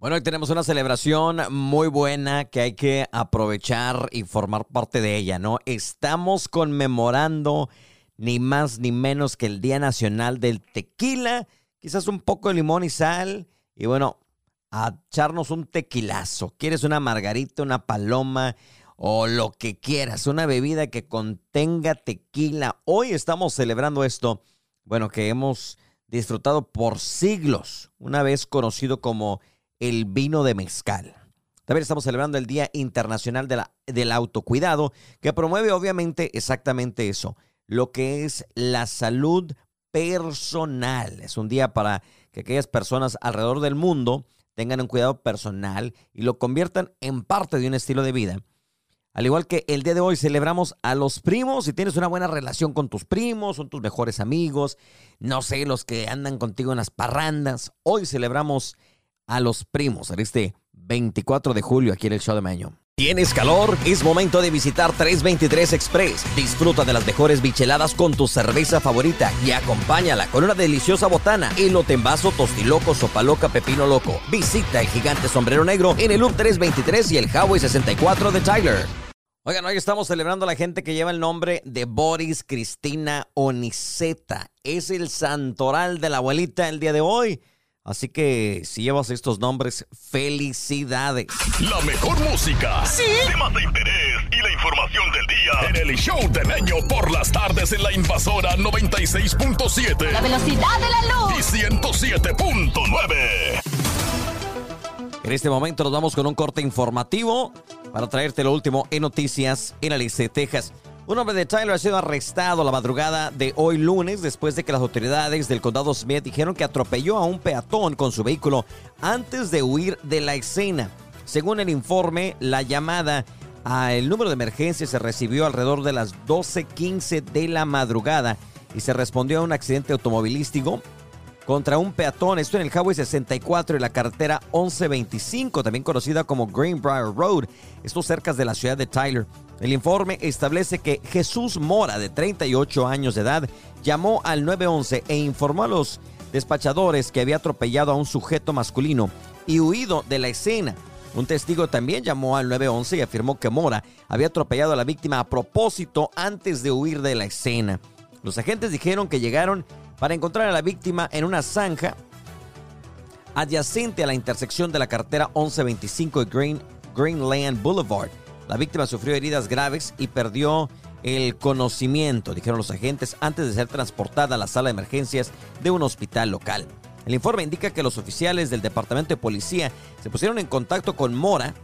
Bueno, hoy tenemos una celebración muy buena que hay que aprovechar y formar parte de ella, ¿no? Estamos conmemorando ni más ni menos que el Día Nacional del Tequila, quizás un poco de limón y sal, y bueno, a echarnos un tequilazo. ¿Quieres una margarita, una paloma o lo que quieras? Una bebida que contenga tequila. Hoy estamos celebrando esto, bueno, que hemos disfrutado por siglos, una vez conocido como el vino de mezcal. También estamos celebrando el Día Internacional del Autocuidado, que promueve obviamente exactamente eso, lo que es la salud personal. Es un día para que aquellas personas alrededor del mundo tengan un cuidado personal y lo conviertan en parte de un estilo de vida. Al igual que el día de hoy celebramos a los primos, si tienes una buena relación con tus primos, son tus mejores amigos, no sé, los que andan contigo en las parrandas, hoy celebramos a los primos en este 24 de julio aquí en el show de Maño. ¿Tienes calor? Es momento de visitar 323 Express. Disfruta de las mejores bicheladas con tu cerveza favorita y acompáñala con una deliciosa botana, elote en vaso, tostiloco, sopa loca, pepino loco. Visita el gigante sombrero negro en el Loop 323 y el Highway 64 de Tyler. Oigan, hoy estamos celebrando a la gente que lleva el nombre de Boris Cristina Oniceta. Es el santoral de la abuelita el día de hoy. Así que si llevas estos nombres, felicidades. La mejor música. Sí. Temas de interés y la información del día. En el show del año por las tardes en la invasora 96.7. La velocidad de la luz. Y 107.9. En este momento nos vamos con un corte informativo para traerte lo último en noticias en Alice, Texas. Un hombre de Tyler ha sido arrestado la madrugada de hoy lunes después de que las autoridades del condado Smith dijeron que atropelló a un peatón con su vehículo antes de huir de la escena. Según el informe, la llamada al número de emergencia se recibió alrededor de las 12:15 de la madrugada y se respondió a un accidente automovilístico contra un peatón, esto en el Highway 64 y la carretera 1125, también conocida como Greenbrier Road, esto cerca de la ciudad de Tyler. El informe establece que Jesús Mora, de 38 años de edad, llamó al 911 e informó a los despachadores que había atropellado a un sujeto masculino y huido de la escena. Un testigo también llamó al 911 y afirmó que Mora había atropellado a la víctima a propósito antes de huir de la escena. Los agentes dijeron que llegaron para encontrar a la víctima en una zanja adyacente a la intersección de la carretera 1125 y Green, Greenland Boulevard. La víctima sufrió heridas graves y perdió el conocimiento, dijeron los agentes, antes de ser transportada a la sala de emergencias de un hospital local. El informe indica que los oficiales del Departamento de Policía se pusieron en contacto con Mora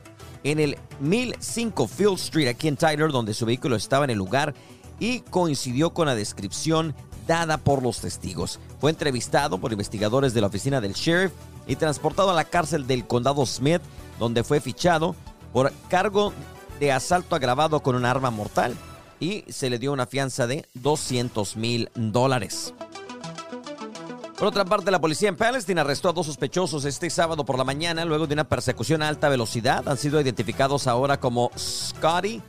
en el 1005 Field Street aquí en Tyler, donde su vehículo estaba en el lugar y coincidió con la descripción dada por los testigos. Fue entrevistado por investigadores de la oficina del sheriff y transportado a la cárcel del condado Smith, donde fue fichado por cargo de asalto agravado con un arma mortal y se le dio una fianza de 200 mil dólares. Por otra parte, la policía en Palestine arrestó a dos sospechosos este sábado por la mañana luego de una persecución a alta velocidad. Han sido identificados ahora como Scotty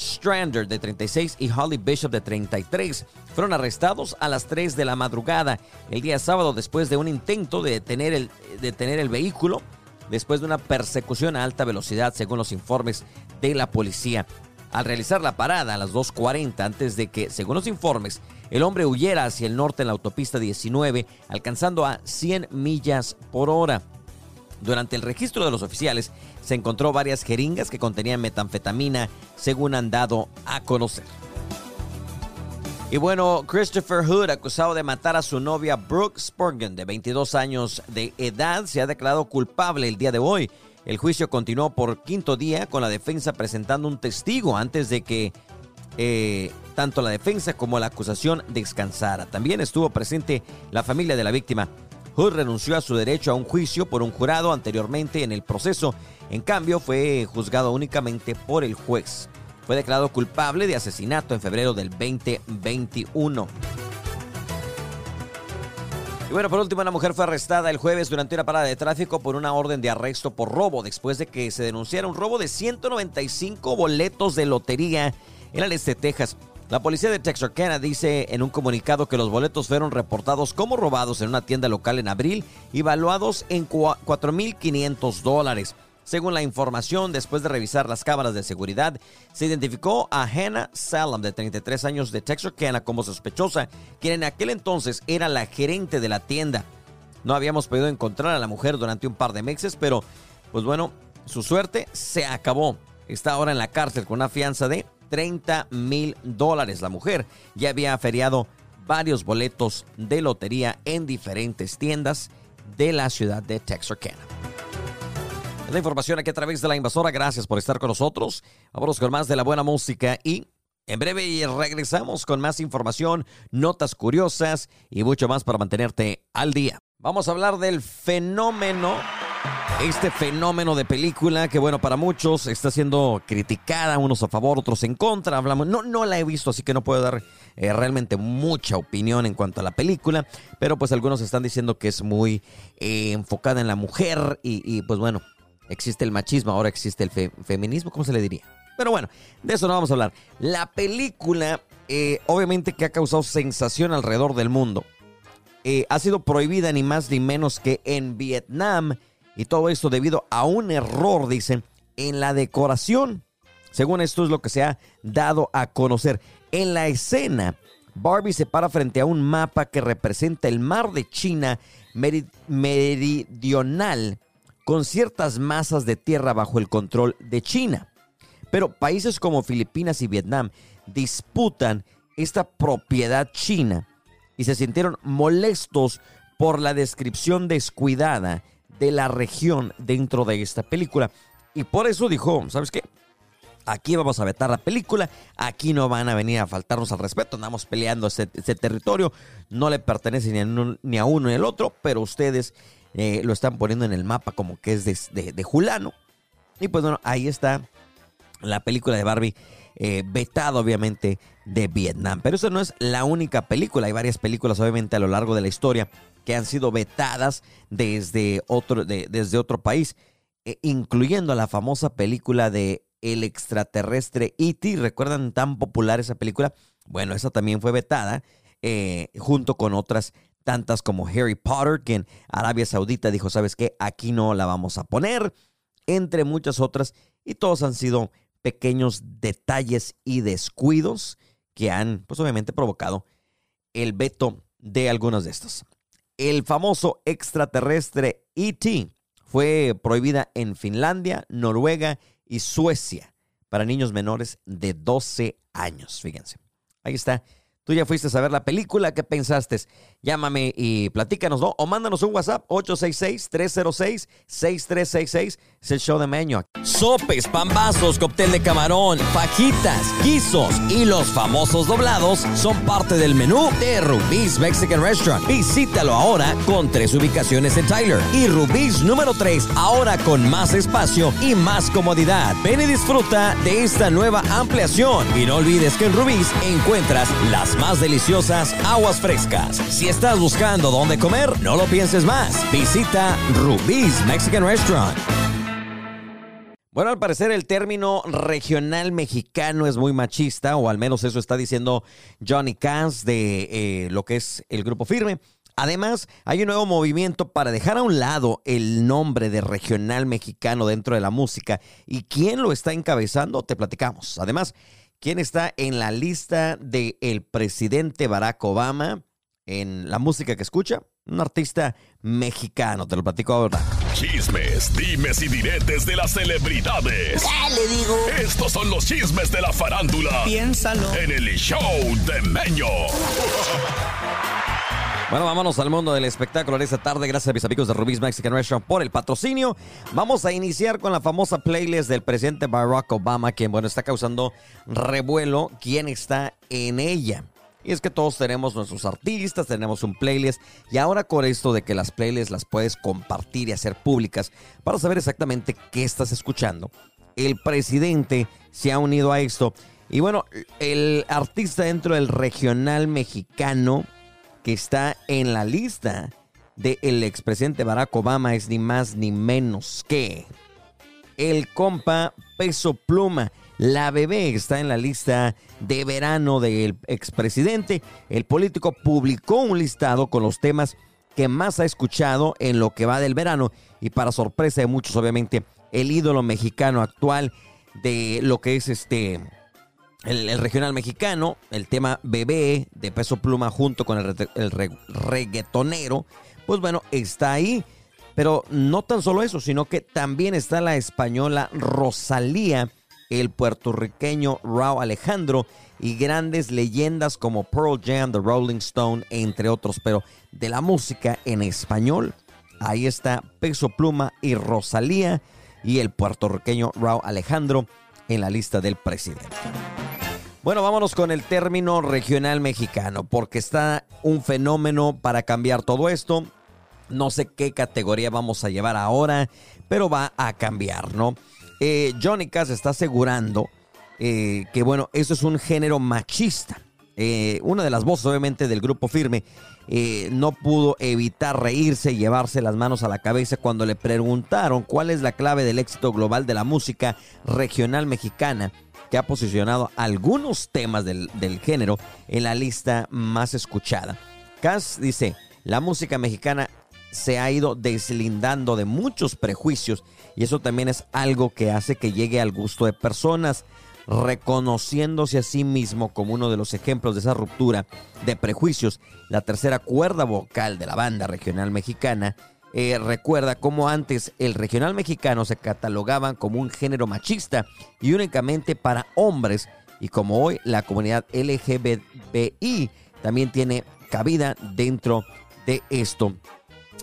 Strander de 36 y Holly Bishop de 33 fueron arrestados a las 3 de la madrugada el día sábado después de un intento de detener el, detener el vehículo después de una persecución a alta velocidad según los informes de la policía. Al realizar la parada a las 2.40 antes de que, según los informes, el hombre huyera hacia el norte en la autopista 19, alcanzando a 100 millas por hora. Durante el registro de los oficiales se encontró varias jeringas que contenían metanfetamina, según han dado a conocer. Y bueno, Christopher Hood, acusado de matar a su novia Brooke Spurgeon, de 22 años de edad, se ha declarado culpable el día de hoy. El juicio continuó por quinto día con la defensa presentando un testigo antes de que eh, tanto la defensa como la acusación descansara. También estuvo presente la familia de la víctima. Hood renunció a su derecho a un juicio por un jurado anteriormente en el proceso. En cambio, fue juzgado únicamente por el juez. Fue declarado culpable de asesinato en febrero del 2021. Y bueno, por último, una mujer fue arrestada el jueves durante una parada de tráfico por una orden de arresto por robo, después de que se denunciara un robo de 195 boletos de lotería en el este de Texas. La policía de Texarkana dice en un comunicado que los boletos fueron reportados como robados en una tienda local en abril y valuados en 4.500 dólares. Según la información, después de revisar las cámaras de seguridad, se identificó a Hannah Salam, de 33 años de Texarkana, como sospechosa, quien en aquel entonces era la gerente de la tienda. No habíamos podido encontrar a la mujer durante un par de meses, pero pues bueno, su suerte se acabó. Está ahora en la cárcel con una fianza de 30 mil dólares. La mujer ya había feriado varios boletos de lotería en diferentes tiendas de la ciudad de Texarkana. La información aquí a través de la invasora. Gracias por estar con nosotros. Vamos con más de la buena música y en breve regresamos con más información, notas curiosas y mucho más para mantenerte al día. Vamos a hablar del fenómeno este fenómeno de película que bueno para muchos está siendo criticada unos a favor otros en contra hablamos no no la he visto así que no puedo dar eh, realmente mucha opinión en cuanto a la película pero pues algunos están diciendo que es muy eh, enfocada en la mujer y, pues bueno existe el machismo ahora existe el feminismo cómo se le diría pero bueno de eso no vamos a hablar la película eh, obviamente que ha causado sensación alrededor del mundo ha sido prohibida ni más ni menos que en Vietnam y todo esto debido a un error, dicen, en la decoración. Según esto es lo que se ha dado a conocer. En la escena, Barbie se para frente a un mapa que representa el mar de China meridional con ciertas masas de tierra bajo el control de China. Pero países como Filipinas y Vietnam disputan esta propiedad china y se sintieron molestos por la descripción descuidada de la región dentro de esta película. Y por eso dijo, ¿sabes qué? Aquí vamos a vetar la película, aquí no van a venir a faltarnos al respeto, andamos peleando ese, territorio, no le pertenece ni a, uno ni al otro, pero ustedes eh, lo están poniendo en el mapa como que es de, de, Julano. Y pues bueno, ahí está la película de Barbie, eh, vetada obviamente de Vietnam. Pero eso no es la única película, hay varias películas obviamente a lo largo de la historia que han sido vetadas desde otro, desde otro país, eh, incluyendo la famosa película de El extraterrestre E.T. ¿Recuerdan tan popular esa película? Bueno, esa también fue vetada junto con otras tantas como Harry Potter, que en Arabia Saudita dijo, ¿sabes qué? Aquí no la vamos a poner, entre muchas otras, y todos han sido pequeños detalles y descuidos que han, pues obviamente, provocado el veto de algunas de estas el famoso extraterrestre ET fue prohibida en Finlandia, Noruega y Suecia para niños menores de 12 años. Fíjense. Ahí está Tú ya fuiste a ver la película, ¿qué pensaste? Llámame y platícanos, ¿no? O mándanos un WhatsApp 866-306-6366. Es el show de Meño. Sopes, pambazos, cóctel de camarón, fajitas, guisos y los famosos doblados son parte del menú de Rubí's Mexican Restaurant. Visítalo ahora con tres ubicaciones en Tyler y Rubí's número 3 ahora con más espacio y más comodidad. Ven y disfruta de esta nueva ampliación. Y no olvides que en Rubí's encuentras las más deliciosas aguas frescas. Estás buscando dónde comer, no lo pienses más. Visita Rubí's Mexican Restaurant. Bueno, al parecer el término regional mexicano es muy machista, o al menos eso está diciendo Johnny Cass de eh, lo que es el grupo firme. Además, hay un nuevo movimiento para dejar a un lado el nombre de regional mexicano dentro de la música. ¿Y quién lo está encabezando? Te platicamos. Además, ¿Quién está en la lista del el presidente Barack Obama en la música que escucha? Un artista mexicano, te lo platico ahora. Chismes, dimes y diretes de las celebridades. le digo? Estos son los chismes de la farándula. Piénsalo. En el show de Meño. Bueno, vámonos al mundo del espectáculo de esta tarde. Gracias a mis amigos de Rubí's Mexican Restaurant por el patrocinio. Vamos a iniciar con la famosa playlist del presidente Barack Obama, quien, bueno, está causando revuelo. ¿Quién está en ella? Y es que todos tenemos nuestros artistas, tenemos un playlist. Y ahora con esto de que las playlists las puedes compartir y hacer públicas para saber exactamente qué estás escuchando, el presidente se ha unido a esto. Y bueno, el artista dentro del regional mexicano que está en la lista del expresidente Barack Obama es ni más ni menos que el compa Peso Pluma. La bebé está en la lista de verano del expresidente. El político publicó un listado con los temas que más ha escuchado en lo que va del verano y para sorpresa de muchos obviamente el ídolo mexicano actual de lo que es este el, regional mexicano, el tema bebé de peso pluma junto con el, el reggaetonero, pues bueno, está ahí. Pero no tan solo eso, sino que también está la española Rosalía el puertorriqueño Raúl Alejandro y grandes leyendas como Pearl Jam, The Rolling Stone, entre otros. Pero de la música en español, ahí está Peso Pluma y Rosalía y el puertorriqueño Raúl Alejandro en la lista del presidente. Bueno, vámonos con el término regional mexicano, porque está un fenómeno para cambiar todo esto. No sé qué categoría vamos a llevar ahora, pero va a cambiar, ¿no? Eh, Johnny Cass está asegurando eh, que, bueno, eso es un género machista. Eh, una de las voces, obviamente, del grupo firme no pudo evitar reírse y llevarse las manos a la cabeza cuando le preguntaron cuál es la clave del éxito global de la música regional mexicana que ha posicionado algunos temas del, del género en la lista más escuchada. Cass dice, la música mexicana se ha ido deslindando de muchos prejuicios y eso también es algo que hace que llegue al gusto de personas, reconociéndose a sí mismo como uno de los ejemplos de esa ruptura de prejuicios. La tercera cuerda vocal de la banda regional mexicana eh, recuerda cómo antes el regional mexicano se catalogaban como un género machista y únicamente para hombres y como hoy la comunidad LGBTI también tiene cabida dentro de esto.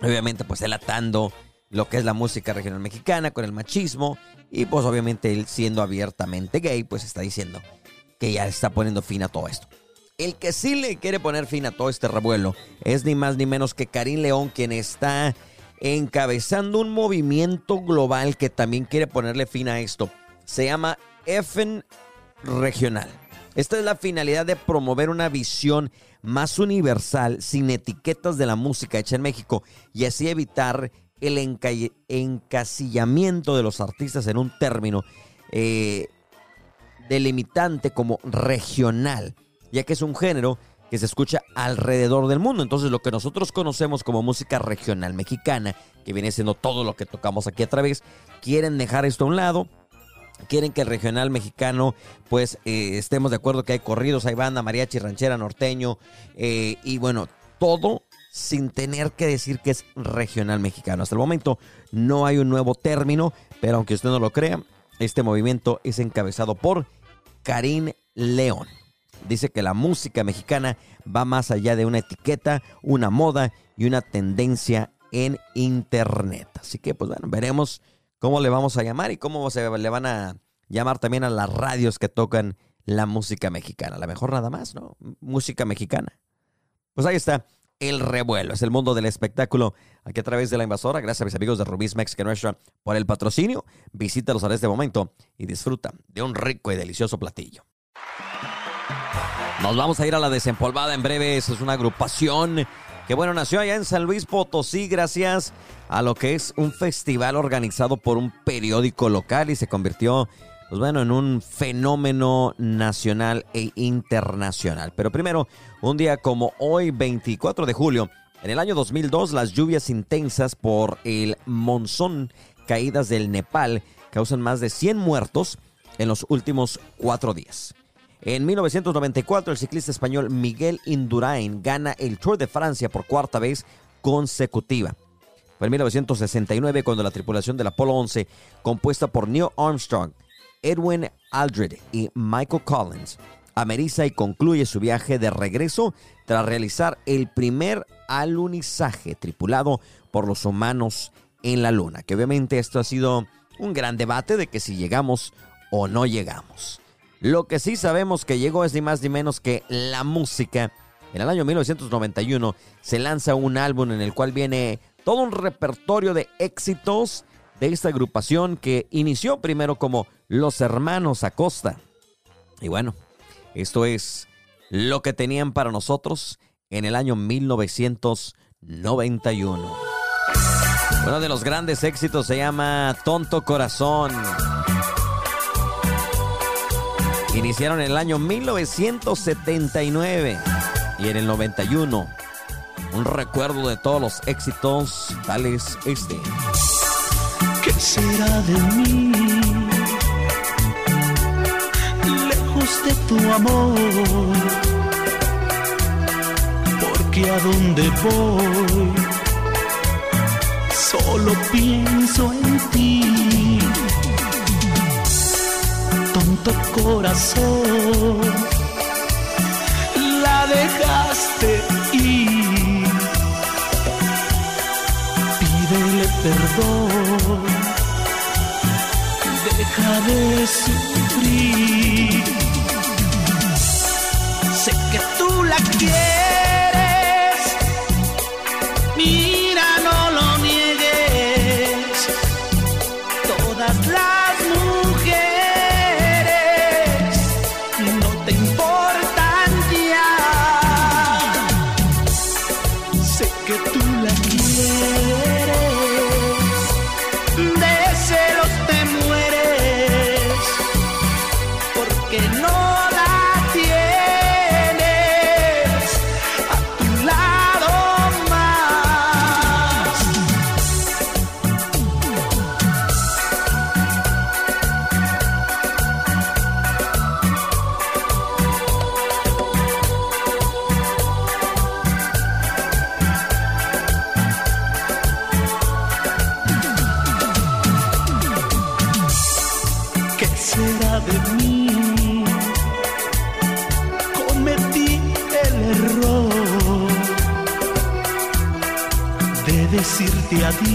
Obviamente pues él atando lo que es la música regional mexicana con el machismo y pues obviamente él siendo abiertamente gay pues está diciendo que ya está poniendo fin a todo esto. El que sí le quiere poner fin a todo este revuelo es ni más ni menos que Karim León quien está encabezando un movimiento global que también quiere ponerle fin a esto. Se llama EFEN Regional. Esta es la finalidad de promover una visión más universal sin etiquetas de la música hecha en México y así evitar el encasillamiento de los artistas en un término eh, delimitante como regional, ya que es un género que se escucha alrededor del mundo. Entonces lo que nosotros conocemos como música regional mexicana, que viene siendo todo lo que tocamos aquí a través, quieren dejar esto a un lado. Quieren que el regional mexicano, pues eh, estemos de acuerdo que hay corridos, hay banda, mariachi, ranchera, norteño, eh, y bueno, todo sin tener que decir que es regional mexicano. Hasta el momento no hay un nuevo término, pero aunque usted no lo crea, este movimiento es encabezado por Karim León. Dice que la música mexicana va más allá de una etiqueta, una moda y una tendencia en internet. Así que pues bueno, veremos cómo le vamos a llamar y cómo se le van a llamar también a las radios que tocan la música mexicana. A lo mejor nada más, ¿no? Música mexicana. Pues ahí está el revuelo. Es el mundo del espectáculo aquí a través de la invasora. Gracias a mis amigos de Rubí's Mexican Restaurant por el patrocinio. Visítalos a este momento y disfruta de un rico y delicioso platillo. Nos vamos a ir a la desempolvada en breve. Es una agrupación que, bueno, nació allá en San Luis Potosí gracias a lo que es un festival organizado por un periódico local y se convirtió pues bueno, en un fenómeno nacional e internacional. Pero primero, un día como hoy, 24 de julio, en el año 2002, las lluvias intensas por el monzón caídas del Nepal causan más de 100 muertos en los últimos cuatro días. En 1994, el ciclista español Miguel Indurain gana el Tour de Francia por cuarta vez consecutiva. Fue en 1969 cuando la tripulación del Apolo 11, compuesta por Neil Armstrong, Edwin Aldred y Michael Collins ameriza y concluye su viaje de regreso tras realizar el primer alunizaje tripulado por los humanos en la Luna. Que obviamente esto ha sido un gran debate de que si llegamos o no llegamos. Lo que sí sabemos que llegó es ni más ni menos que la música. En el año 1991 se lanza un álbum en el cual viene todo un repertorio de éxitos de esta agrupación que inició primero como Los Hermanos Acosta. Y bueno, esto es lo que tenían para nosotros en el año 1991. Uno de los grandes éxitos se llama Tonto Corazón. Iniciaron en el año 1979 y en el 91 un recuerdo de todos los éxitos tales este. ¿Qué será de mí? Lejos de tu amor, porque a dónde voy, solo pienso en ti. Tonto corazón, la dejaste perdón, deja de sufrir. Sé que tú la quieres, mira,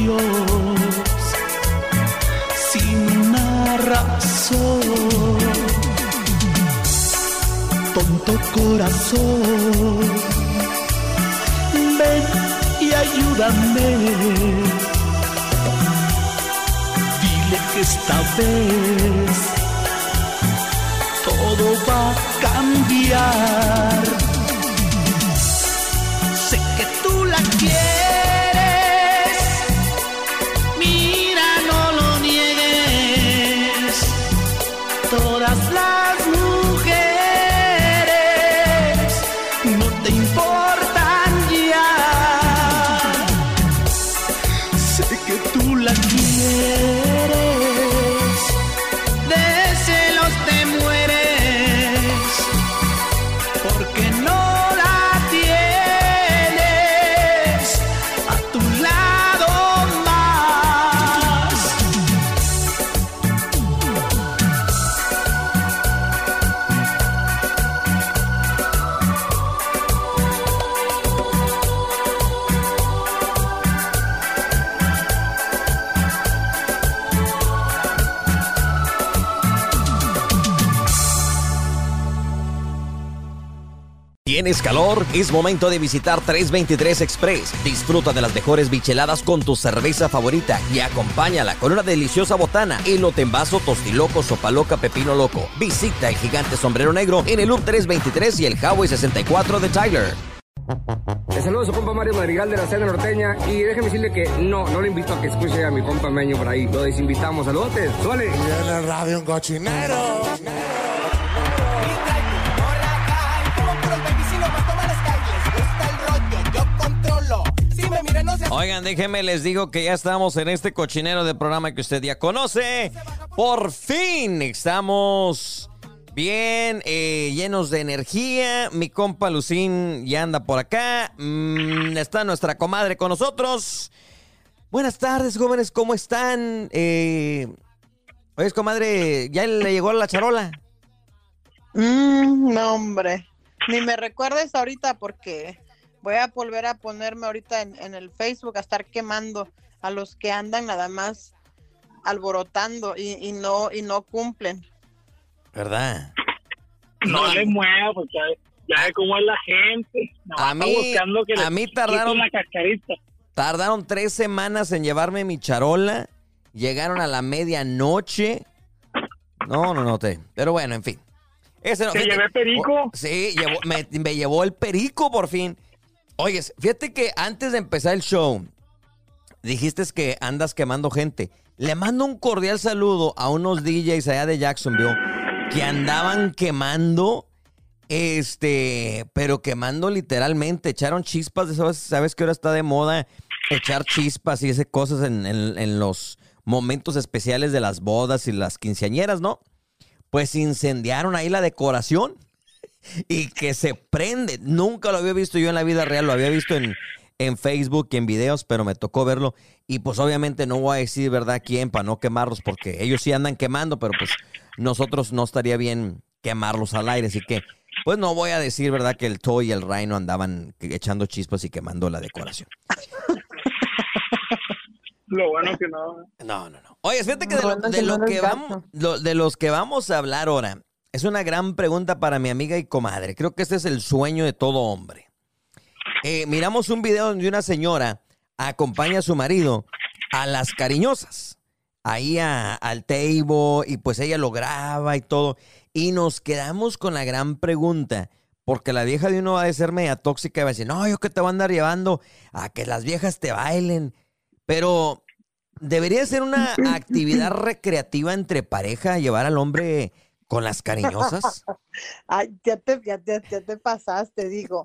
adiós sin una razón. Tonto corazón, ven y ayúdame. Dile que esta vez todo va a cambiar. ¿Tienes calor? Es momento de visitar 323 Express. Disfruta de las mejores bicheladas con tu cerveza favorita y acompáñala con una deliciosa botana, elote en vaso, tostiloco, sopa loca, pepino loco. Visita el gigante sombrero negro en el Loop 323 y el Highway 64 de Tyler. Le saludo a su compa Mario Madrigal de la Cena Norteña y déjeme decirle que no, no le invito a que escuche a mi compa Meño por ahí. Lo desinvitamos. Saludotes, suele. en el radio un cochinero. Oigan, déjenme les digo que ya estamos en este cochinero de programa que usted ya conoce. Por fin estamos bien, eh, llenos de energía. Mi compa Lucín ya anda por acá. Mm, está nuestra comadre con nosotros. Buenas tardes, jóvenes, ¿cómo están? Eh, oye, comadre, ¿ya le llegó la charola? Mm, no, hombre. Ni me recuerdes ahorita porque voy a volver a ponerme ahorita en, en el Facebook a estar quemando a los que andan nada más alborotando y, y no y no cumplen. ¿Verdad? No, le mueva, porque ya, ve cómo es la gente. No, A mí- buscando que a mí tardaron- la cascarita. Tardaron tres semanas en llevarme mi charola. Llegaron a la medianoche. No, no, no te. Pero bueno, en fin. Ese no, ¿Te fíjate- llevé perico? Oh, sí, llevó- me, me llevó el perico por fin. Oyes, fíjate que antes de empezar el show, dijiste que andas quemando gente. Le mando un cordial saludo a unos DJs allá de Jacksonville que andaban quemando, este, pero quemando literalmente, echaron chispas, ¿sabes, sabes que ahora está de moda echar chispas y esas cosas en, en- en los momentos especiales de las bodas y las quinceañeras, ¿no? Pues incendiaron ahí la decoración y que se prende. Nunca lo había visto yo en la vida real, lo había visto en, en Facebook y en videos, pero me tocó verlo. Y pues obviamente no voy a decir, ¿verdad?, quién para no quemarlos, porque ellos sí andan quemando, pero pues nosotros no estaría bien quemarlos al aire. Así que, pues no voy a decir, ¿verdad?, que el Toy y el Rhino andaban echando chispas y quemando la decoración. Lo bueno que no. No, no, no. Oye, fíjate que de, lo, de que lo que vamos, de los que vamos a hablar ahora, es una gran pregunta para mi amiga y comadre. Creo que este es el sueño de todo hombre. Eh, miramos un video donde una señora acompaña a su marido a las cariñosas, ahí a- al table, y pues ella lo graba y todo. Y nos quedamos con la gran pregunta, porque la vieja de uno va a ser media tóxica y va a decir, no, yo que te voy a andar llevando a que las viejas te bailen. Pero debería ser una actividad recreativa entre pareja, llevar al hombre con las cariñosas. Ay, ya te, ya, te- ya te pasaste, digo.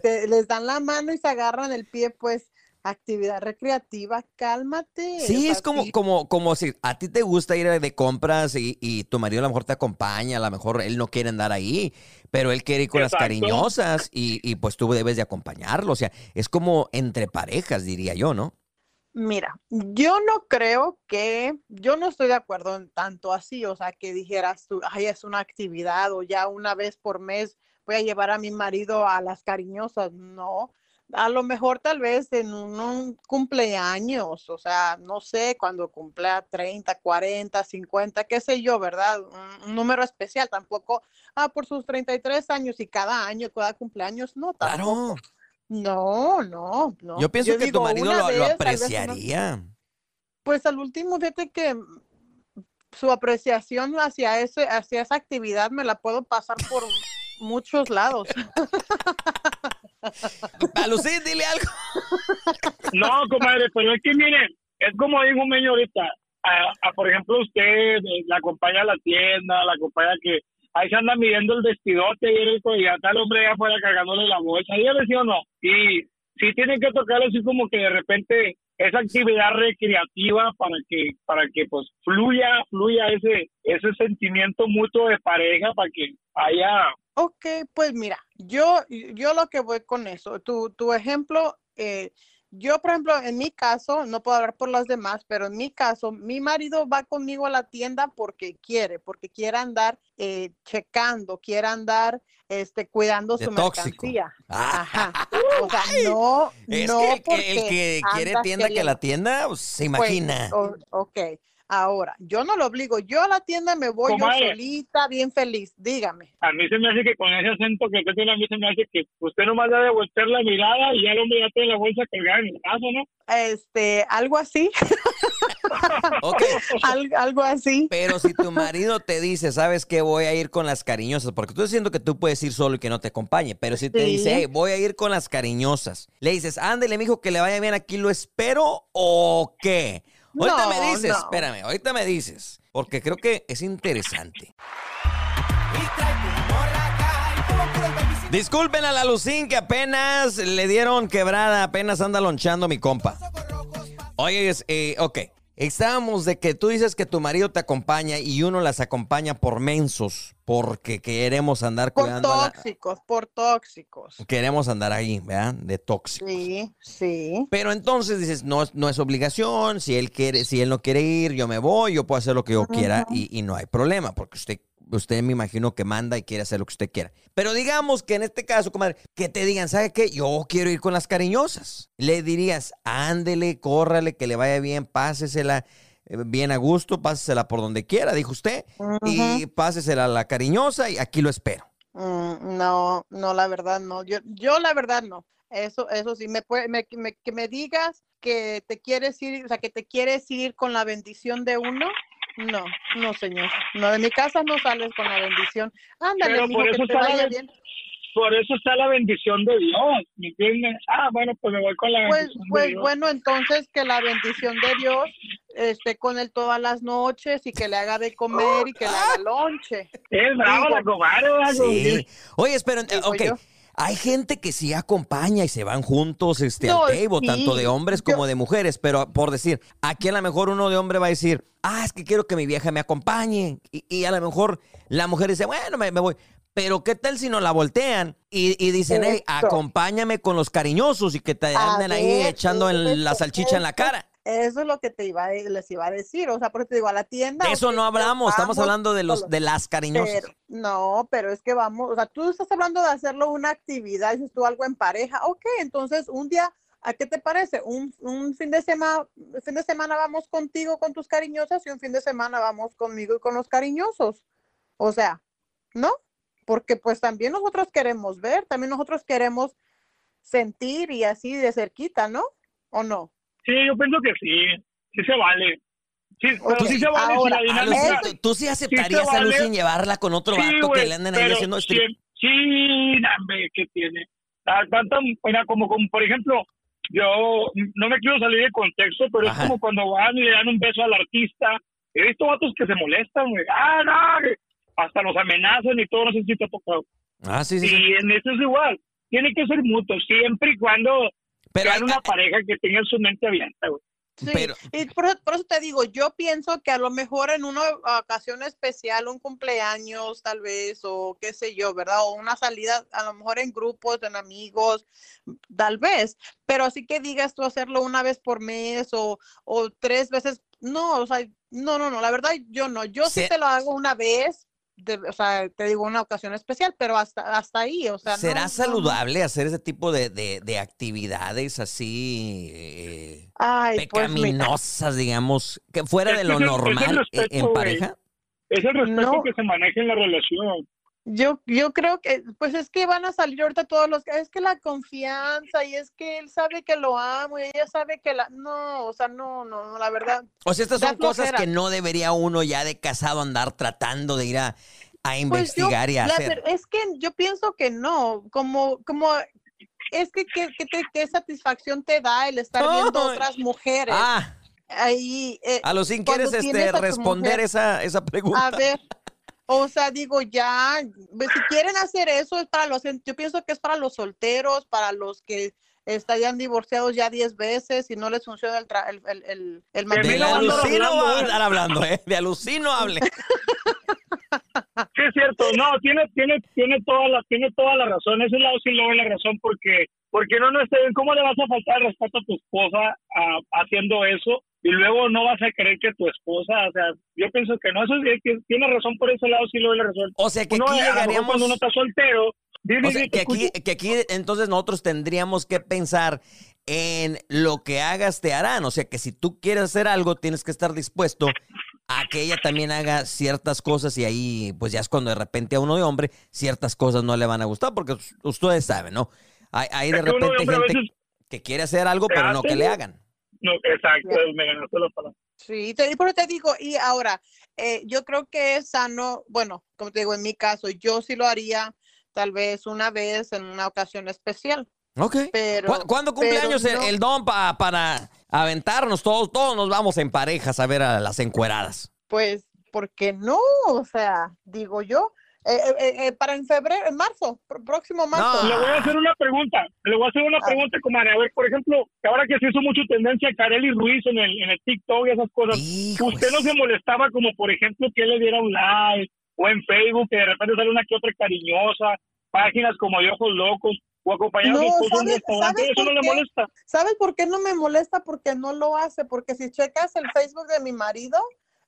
Te- les dan la mano y se agarran el pie, pues, actividad recreativa, cálmate. Sí, o sea, es como, sí. como, como si a ti te gusta ir de compras y, y tu marido a lo mejor te acompaña, a lo mejor él no quiere andar ahí, pero él quiere ir con las cariñosas y, y pues tú debes de acompañarlo. O sea, es como entre parejas, diría yo, ¿no? Mira, yo no creo que, yo no estoy de acuerdo en tanto así, o sea, que dijeras tú, ay, es una actividad o ya una vez por mes voy a llevar a mi marido a las cariñosas. No, a lo mejor tal vez en un, cumpleaños, o sea, no sé, cuando cumpla 30, 40, 50, qué sé yo, ¿verdad? Un, un número especial, tampoco, ah, por sus 33 años y cada año, cada cumpleaños, no, tampoco. Claro. No, no, no. Yo pienso que digo, tu marido lo, vez, una- apreciaría. pues al último, fíjate que su apreciación hacia ese, hacia esa actividad me la puedo pasar por muchos lados. A Lucía, dile algo. No, comadre, pero es que miren, es como dijo un meño ahorita. A, a, por ejemplo, usted eh, la acompaña a la tienda, la acompaña que ahí se anda midiendo el vestidote y el y ya el hombre allá afuera cargándole la bolsa. ¿Y sí o no? Y sí tienen que tocar así como que de repente esa actividad recreativa para que para que pues fluya fluya ese ese sentimiento mutuo de pareja para que haya Ok, pues mira, yo, yo lo que voy con eso, tu, tu ejemplo, eh, yo por ejemplo, en mi caso, no puedo hablar por las demás, pero en mi caso, mi marido va conmigo a la tienda porque quiere, porque quiere andar eh, checando, quiere andar este, cuidando De su tóxico. mercancía. Ah. Ajá. O sea, no, Es no que el que, el porque que quiere tienda que la tienda, pues, se pues, imagina. o- ok, ahora, yo no lo obligo, yo a la tienda me voy yo solita, bien feliz, dígame. a mí se me hace que con ese acento que usted tiene a mí se me hace que usted nomás debe voltear la mirada y ya el hombre ya tiene la bolsa colgada en el brazo, ¿no? Este, algo así, Ok, al- algo así. Pero si tu marido te dice, ¿sabes qué? Voy a ir con las cariñosas, porque tú diciendo que tú puedes ir solo y que no te acompañe, pero si te Sí. dice, hey, voy a ir con las cariñosas, le dices, ándele, mijo, que le vaya bien, aquí lo espero, ¿o qué? Ahorita No, me dices, no. espérame, ahorita me dices, porque creo que es interesante. Disculpen a la Lucín que apenas le dieron quebrada, apenas anda lonchando mi compa. Oye, eh, ok. Estábamos de que tú dices que tu marido te acompaña y uno las acompaña por mensos, porque queremos andar Por la- tóxicos, por tóxicos. Queremos andar ahí, ¿verdad? De tóxico. Sí, sí. Pero entonces dices, no, es- no es obligación, si él quiere, si él no quiere ir, yo me voy, yo puedo hacer lo que yo quiera y, y no hay problema, porque usted, usted me imagino que manda y quiere hacer lo que usted quiera. Pero digamos que en este caso, comadre, que te digan, ¿sabe qué? Yo quiero ir con las cariñosas. Le dirías, ándele, córrale, que le vaya bien, pásesela eh, bien a gusto, pásesela por donde quiera, dijo usted, y pásesela a la cariñosa y aquí lo espero. Mm, no, no, la verdad no. Yo, yo la verdad no. Eso, eso sí, me puede, me- me- que me digas que te quieres ir, o sea, que te quieres ir con la bendición de uno. No, no, señor. No, de mi casa no sales con la bendición. Ándale, Pero mijo, por que eso te está la vaya bien. por eso está la bendición de Dios, ¿me entiendes? Ah, bueno, pues me voy con la Pues, bendición de pues Dios. bueno, entonces que la bendición de Dios esté con él todas las noches y que le haga de comer y que le haga lonche. Es brava la comadre. Sí. Oye, espera, Digo ok. yo. Hay gente que sí acompaña y se van juntos este, No, al table, sí. tanto de hombres como de mujeres, pero por decir, aquí a lo mejor uno de hombre va a decir, ah, es que quiero que mi vieja me acompañe. Y, y a lo mejor la mujer dice, bueno, me, me voy. Pero ¿qué tal si no la voltean y, y dicen, hey, acompáñame con los cariñosos y que te anden ahí echando en la salchicha en la cara? Eso es lo que te iba a, les iba a decir, o sea, por eso te digo, a la tienda. De eso no hablamos, estamos vamos hablando de los de las cariñosas. Pero- no, pero es que vamos, o sea, tú estás hablando de hacerlo una actividad, dices tú algo en pareja, ok, entonces un día, ¿a qué te parece? Un, un fin de semana, fin de semana vamos contigo con tus cariñosas y un fin de semana vamos conmigo y con los cariñosos. O sea, ¿no? Porque pues también nosotros queremos ver, también nosotros queremos sentir y así de cerquita, ¿no? ¿O no? Sí, yo pienso que sí, sí se vale. Sí, pero Ok, sí se vale si la dinámica... ¿tú, tú sí aceptarías se a vale. en llevarla con otro Sí, vato que le anden ahí haciendo sí, sí, hombre, ¿qué tiene? Tanto, mira, como, como, por ejemplo, yo no me quiero salir de contexto, pero Ajá. es como cuando van y le dan un beso al artista. He visto vatos que se molestan, güey. Ah, no, hasta los amenazan y todo, no sé si te ha tocado. Ah, sí, sí. sí. Y en eso es igual. Tiene que ser mutuo, siempre y cuando Pero hay- una pareja que tenga su mente abierta, güey. Sí, Pero- y por, eso- por eso te digo, yo pienso que a lo mejor en una ocasión especial, un cumpleaños tal vez, o qué sé yo, ¿verdad? O una salida, a lo mejor en grupos, en amigos, tal vez, pero así que digas tú hacerlo una vez por mes o, o tres veces, no, o sea, no, no, no, la verdad yo no, yo sí Se- te lo hago una vez, de- o sea, te digo una ocasión especial, pero hasta, hasta ahí, o sea, ¿Será no, no. saludable hacer ese tipo de, de- de actividades así eh, Ay, pues pecaminosas, digamos, que fuera Es de lo el- normal eh, respeto, en pareja? Es el respeto No. que se maneja en la relación. Yo, yo creo que, pues es que van a salir ahorita todos los, es que la confianza y es que él sabe que lo amo y ella sabe que la, no, o sea, no, no, no, la verdad, O sea, estas son cosas que no debería uno ya de casado andar tratando de ir a, a pues yo, investigar y a hacer. es que yo pienso que no, como, como, es que, ¿qué, qué, te- qué satisfacción te da el estar viendo Ay. otras mujeres Ah, ahí, eh, a los sin quieres este, responder esa, esa pregunta. A ver, o sea, digo, ya, pues, si quieren hacer eso, es para los, yo pienso que es para los solteros, para los que estarían divorciados ya 10 veces y no les funciona el, tra- el, el, el, el De alucino hablando, va a ¿eh? andar hablando, ¿eh? De alucino hable. Sí, es cierto, no, tiene, tiene, tiene toda la, tiene toda la razón, ese lado sí le doy la razón porque, porque no, no esté bien, ¿cómo le vas a faltar el respeto a tu esposa ah, haciendo eso? Y luego no vas a creer que tu esposa, o sea, yo pienso que no, eso sí, que tiene razón por ese lado, sí le doy la razón. O sea, que Uno, aquí lo llegaríamos... cuando uno está soltero, dime, O sea, que aquí, que aquí entonces nosotros tendríamos que pensar en lo que hagas te harán. O sea, que si tú quieres hacer algo, tienes que estar dispuesto a que ella también haga ciertas cosas y ahí, pues ya es cuando de repente a uno de hombre ciertas cosas no le van a gustar, porque us- ustedes saben, ¿no? Hay, hay de Es repente gente que quiere hacer algo, pero no que le hagan. No, exacto, me ganaste la palabra. Sí, te, por eso te digo, y ahora, eh, yo creo que es sano, bueno, como te digo, en mi caso, yo sí lo haría tal vez una vez en una ocasión especial, Ok. pero... ¿Cu- ¿Cuándo pero cumpleaños el- no. el don pa- para aventarnos todos? Todos nos vamos en parejas a ver a las encueradas. Pues, ¿por qué no? O sea, digo yo, eh, eh, eh, para en febrero, en marzo, pr- próximo marzo. Le voy a hacer una pregunta, le voy a hacer una Ah. pregunta, comadre. A ver, por ejemplo, que ahora que se hizo mucho tendencia Kareli Ruiz en el, en el TikTok y esas cosas, Hijo ¿usted no se molestaba como, por ejemplo, que él le diera un like o en Facebook que de repente sale una que otra cariñosa, páginas como de Ojos Locos o acompañar a No, esposo a ¿sabes- sabes ¿Eso no por le qué? molesta? ¿Sabes por qué no me molesta? Porque no lo hace, porque si checas el Facebook de mi marido,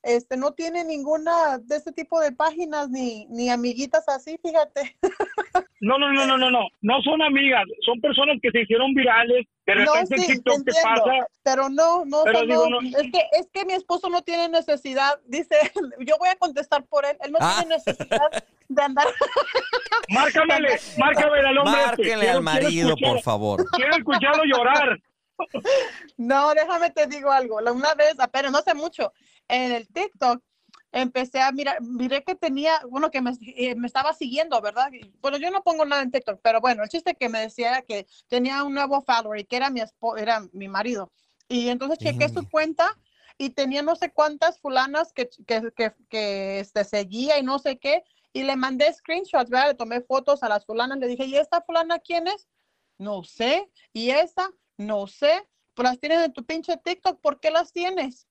este no tiene ninguna de ese tipo de páginas ni, ni amiguitas así, fíjate. No, no, no, no, no, no. No son amigas, son personas que se hicieron virales. De No, repente sí, te TikTok te entiendo, pasa. pero no, no, Pero digo, no, no- es que es que mi esposo no tiene necesidad, dice, yo voy a contestar por él, él no Ah. tiene necesidad de andar. Márcamele, márcamele al hombre. este. Márquenle Quiero- al marido, por favor. Quiero escucharlo llorar. No, déjame te digo algo. La- Una vez, apenas no hace mucho, en el TikTok empecé a mirar, miré que tenía, bueno, que me, eh, me estaba siguiendo, ¿verdad? Bueno, yo no pongo nada en TikTok, pero bueno, el chiste que me decía era que tenía un nuevo follower y que era mi, espo- era mi marido. Y entonces chequé su cuenta y tenía no sé cuántas fulanas que, que, que, que, este, seguía y no sé qué. Y le mandé screenshots, ¿verdad? Le tomé fotos a las fulanas. Le dije, ¿y esta fulana quién es? No sé. ¿Y esta? No sé. Pues las tienes en tu pinche TikTok. ¿Por qué las tienes?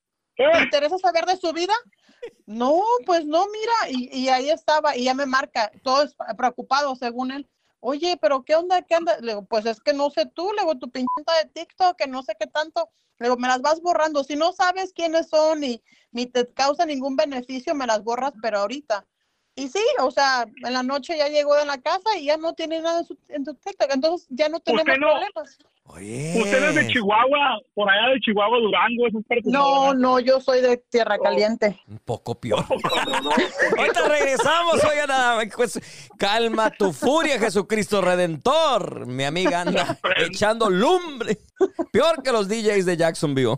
¿Te interesa saber de su vida? No, pues no, mira. Y, y ahí estaba. Y ya me marca. Todo es preocupado, según él. Oye, pero ¿qué onda? ¿Qué onda? Le digo, pues es que no sé tú. Le digo, tu cuenta de TikTok, que no sé qué tanto. Le digo, me las vas borrando. Si no sabes quiénes son y ni te causa ningún beneficio, me las borras, pero ahorita. Y sí, o sea, en la noche ya llegó de la casa y ya no tiene nada en su, en su TikTok. Entonces ya no tenemos no- problemas. Usted es de Chihuahua, por allá de Chihuahua, Durango, esas partes. No, no, yo soy de Tierra Caliente. Un poco peor. Ahorita regresamos, oigan, ah, pues, calma tu furia, Jesucristo Redentor. Mi amiga anda echando lumbre. Peor que los DJs de Jacksonville.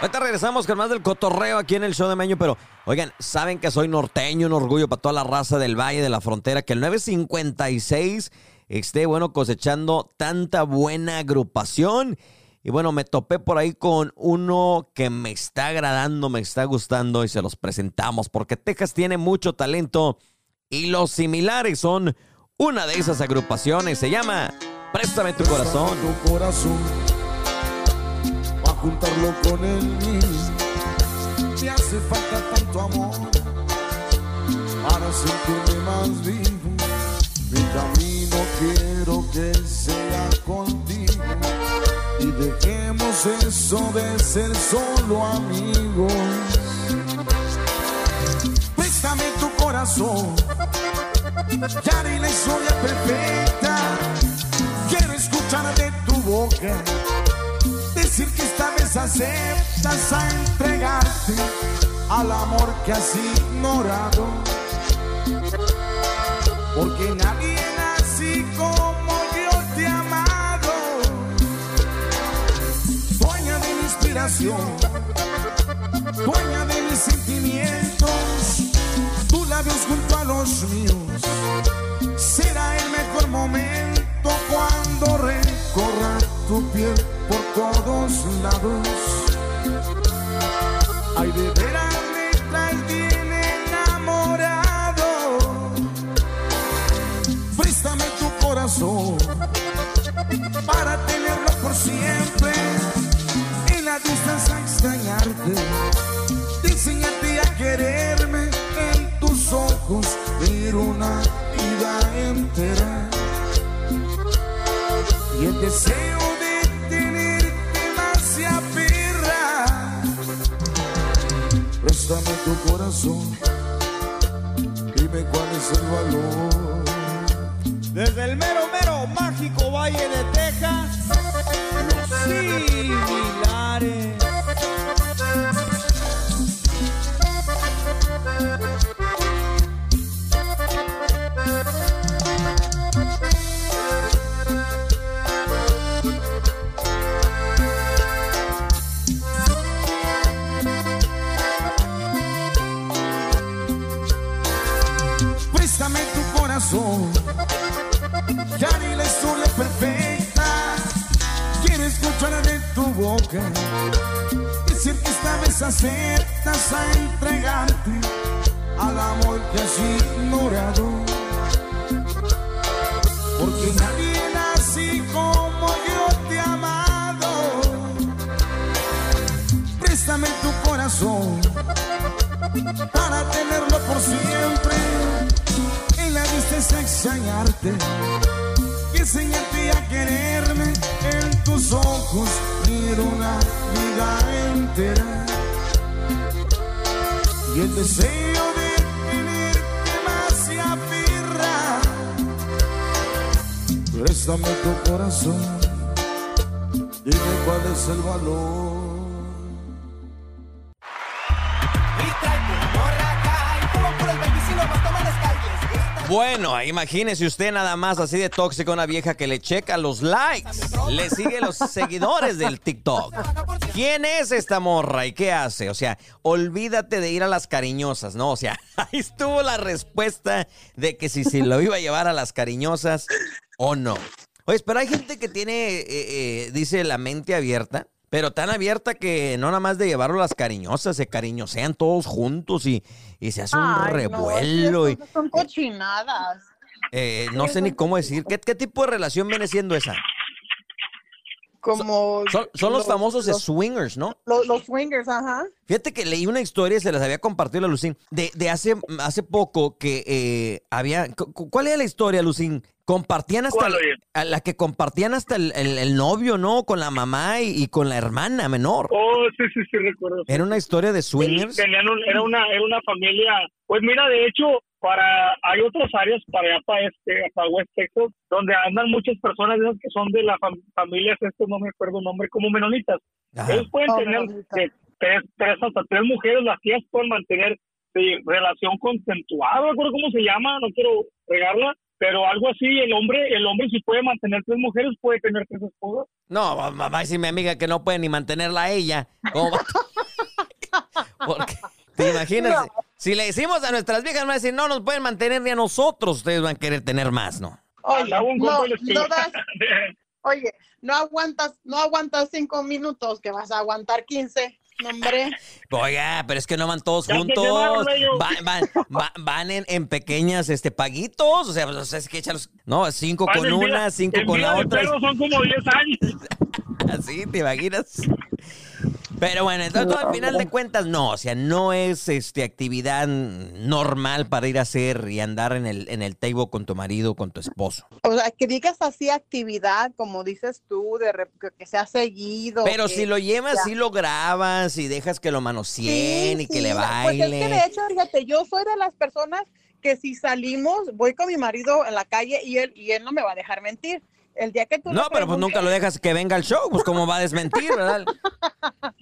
Ahorita regresamos con más del cotorreo aquí en el show de Meño, pero oigan, saben que soy norteño, un orgullo para toda la raza del Valle de la Frontera, que el 956 esté, bueno, cosechando tanta buena agrupación. Y bueno, me topé por ahí con uno que me está agradando, me está gustando y se los presentamos porque Texas tiene mucho talento y los similares son una de esas agrupaciones. Se llama Préstame tu corazón. Tu corazón, juntarlo con el mío. Me hace falta tanto amor para sentirme más vivo. Mi camino quiero que sea contigo y dejemos eso de ser solo amigos. Préstame tu corazón, ya haré la historia perfecta. Quiero escuchar de tu boca decir que esta vez aceptas a entregarte al amor que has ignorado. Porque nadie así como yo te he amado. Dueña de mi inspiración, dueña de mis sentimientos, tus labios junto a los míos. Todos lados. Ay, de veras me traes bien enamorado. Préstame tu corazón para tenerlo por siempre. En la distancia extrañarte, Préstame tu corazón, dime cuál es el valor. Desde el mero, mero mágico Valle de Texas, los similares. Bueno, imagínese usted nada más así de tóxico una vieja que le checa los likes, le sigue los seguidores del TikTok. ¿Quién es esta morra y qué hace? O sea, olvídate de ir a las cariñosas, ¿no? O sea, ahí estuvo la respuesta de que si se lo iba a llevar a las cariñosas o no. Oye, pero hay gente que tiene, eh, eh, dice, la mente abierta. Pero tan abierta que no nada más de llevarlo a las cariñosas, se cariñosean todos juntos y, y se hace un Ay, no, revuelo. y, son cochinadas. eh, no sé ni cómo decir. ¿Qué, qué tipo de relación viene siendo esa? Como Son, son los, famosos los, swingers, ¿no? los- los swingers, ajá. Fíjate que leí una historia, se las había compartido a Lucín, de, de hace, hace poco que eh, había... cu- cu- ¿Cuál era la historia, Lucín? Compartían hasta... ¿Cuál, el- a la que compartían hasta el, el- el novio, ¿no? Con la mamá y, y con la hermana menor. Oh, sí, sí, sí, recuerdo. Era una historia de swingers. Tenían un- era, una, era una familia. Pues mira, de hecho, para hay otras áreas para allá, para, este, para West Texas, donde andan muchas personas de esas que son de la fam- familias, este no me acuerdo el nombre, como menonitas. Ajá. Ellos pueden Oh, tener de tres, tres hasta tres mujeres, las tías pueden mantener sí, relación consensuada, no me acuerdo cómo se llama, no quiero regarla, pero algo así, el hombre, el hombre si puede mantener tres mujeres, puede tener tres esposas. No, a decir mi amiga que no puede ni mantenerla a ella. ¿Cómo va? Porque, te imaginas, si le decimos a nuestras viejas, van a decir, no nos pueden mantener ni a nosotros, ustedes van a querer tener más, ¿no? Oye, no, das- oye, no aguantas, no aguantas cinco minutos, que vas a aguantar 15, no, hombre. Oiga, pero es que no van todos juntos. Van, van, va- van en, en pequeñas este, paguitos. O sea, pues, es que echarlos. No, cinco con vida- una, cinco con la otra. son como 10 años. Así, ¿te imaginas? Pero bueno, entonces al final de cuentas, no, o sea, no es este actividad normal para ir a hacer y andar en el, en el table con tu marido, con tu esposo. O sea, que digas así actividad, como dices tú, de que, que sea seguido. Pero que- si lo llevas, ya. sí lo grabas y dejas que lo manoseen Sí, y que sí, le Pues baile. es que de hecho, fíjate, yo soy de las personas que si salimos, voy con mi marido en la calle y él, y él no me va a dejar mentir. El día que tú No, pero pues nunca lo dejas que venga al show, pues cómo va a desmentir, ¿verdad?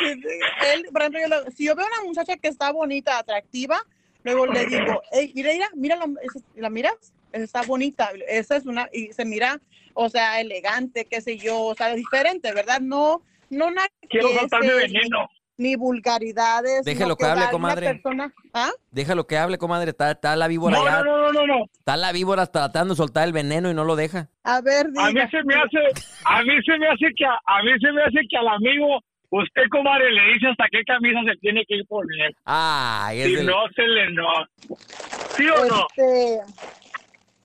él, por ejemplo, yo lo- si yo veo una muchacha que está bonita, atractiva, luego le digo, "Ey, mira, mira, mira, la, esa- ¿la miras? Está bonita, esa es una, y se mira, o sea, elegante, qué sé yo, o sea, diferente, ¿verdad? No, no Quiero saltarme naqueces, veneno. Ni vulgaridades. Déjelo no, que hable, comadre. persona- ¿Ah? Déjalo que hable, comadre. Está, está la víbora No, ya. no, no, no, no. Está la víbora tratando de soltar el veneno y no lo deja. A ver, A mí diga. se me hace, a mí se me hace que, a, a mí se me hace que al amigo, usted comadre le dice hasta qué camisa se tiene que ir poner. Ay, es Si no se le no. ¿Sí o no? Este,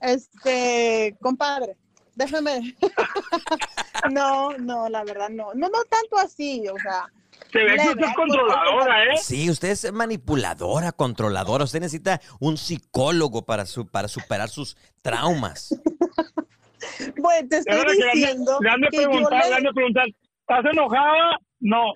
este, compadre, déjame. no, no, la verdad no. No, no tanto así, o sea. Se ve que usted es controladora, ¿eh? Sí, usted es manipuladora, controladora. Usted necesita un psicólogo para, su, para superar sus traumas. Bueno, te estoy diciendo le han de preguntar, le- le han de preguntar, ¿estás enojada? No.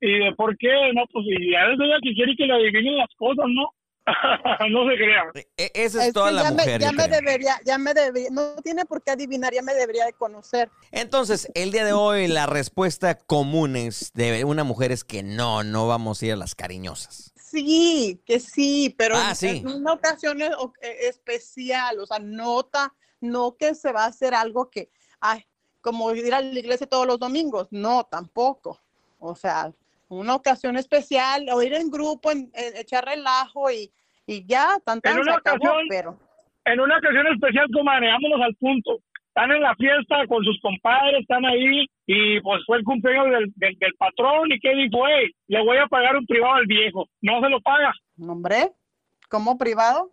¿Y de por qué? No, pues y a veces ella que quiere que le adivinen las cosas, ¿no? no se crea. E- esa es, es toda la ya mujer. me, ya yo me creo. debería, ya me debería, no tiene por qué adivinar, ya me debería de conocer. Entonces, el día de hoy la respuesta común es de una mujer es que no, no vamos a ir a las cariñosas. Sí, que sí, pero Ah, en- sí. en una ocasión es- o- eh, especial, o sea, nota, no que se va a hacer algo que, ay, como ir a la iglesia todos los domingos, no, tampoco. O sea, una ocasión especial, o ir en grupo, en, en- echar relajo y, y ya, tan, tan, En se una acabó, ocasión- pero En una ocasión especial, comadre, vámonos al punto. Están en la fiesta con sus compadres, están ahí, y pues fue el cumpleaños del, del, del patrón, y qué dijo, hey, le voy a pagar un privado al viejo. No se lo paga. hombre, como privado,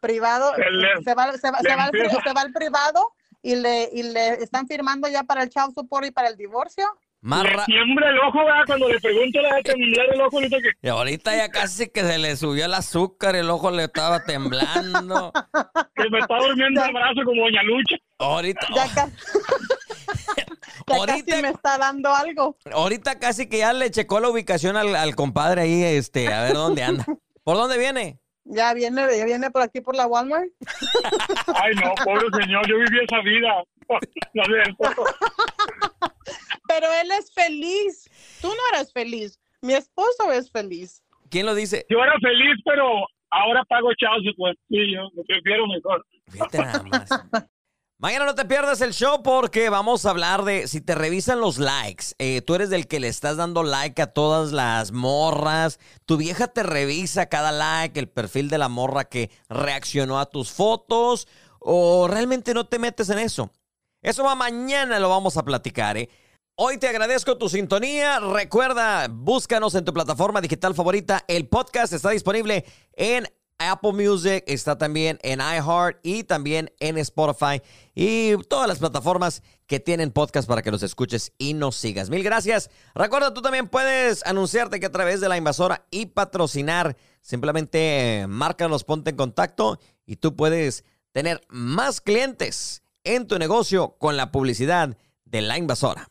privado, Se le- se va, se va, se va se va al privado y le, y le están firmando ya para el child support y para el divorcio. Más Le ra- tiembla el ojo, ¿verdad? Cuando le pregunto, le da temblar el ojo, dice que y ahorita ya casi que se le subió el azúcar, el ojo le estaba temblando. que me está durmiendo el brazo como Doña Lucha. Ahorita, Ya ca- Ya Ahorita- casi me está dando algo. Ahorita casi que ya le checó la ubicación al, al compadre ahí, este, a ver dónde anda. ¿Por dónde viene? Ya viene, ya viene por aquí por la Walmart. Ay, no, pobre señor, yo viví esa vida. No. Pero él es feliz. Tú no eres feliz. Mi esposo es feliz. ¿Quién lo dice? Yo era feliz, pero ahora pago chauzo, pues sí, yo lo prefiero mejor. Fíjate nada más. Mañana no te pierdas el show porque vamos a hablar de si te revisan los likes. eh, tú eres del que le estás dando like a todas las morras. Tu vieja te revisa cada like, el perfil de la morra que reaccionó a tus fotos. O realmente no te metes en eso. Eso va mañana, lo vamos a platicar, ¿eh? Hoy te agradezco tu sintonía. Recuerda, búscanos en tu plataforma digital favorita. El podcast está disponible en Apple Music, está también en iHeart y también en Spotify y todas las plataformas que tienen podcast para que los escuches y nos sigas. Mil gracias. Recuerda, tú también puedes anunciarte que a través de la invasora y patrocinar, simplemente eh, márcanos, ponte en contacto y tú puedes tener más clientes en tu negocio con la publicidad de la invasora.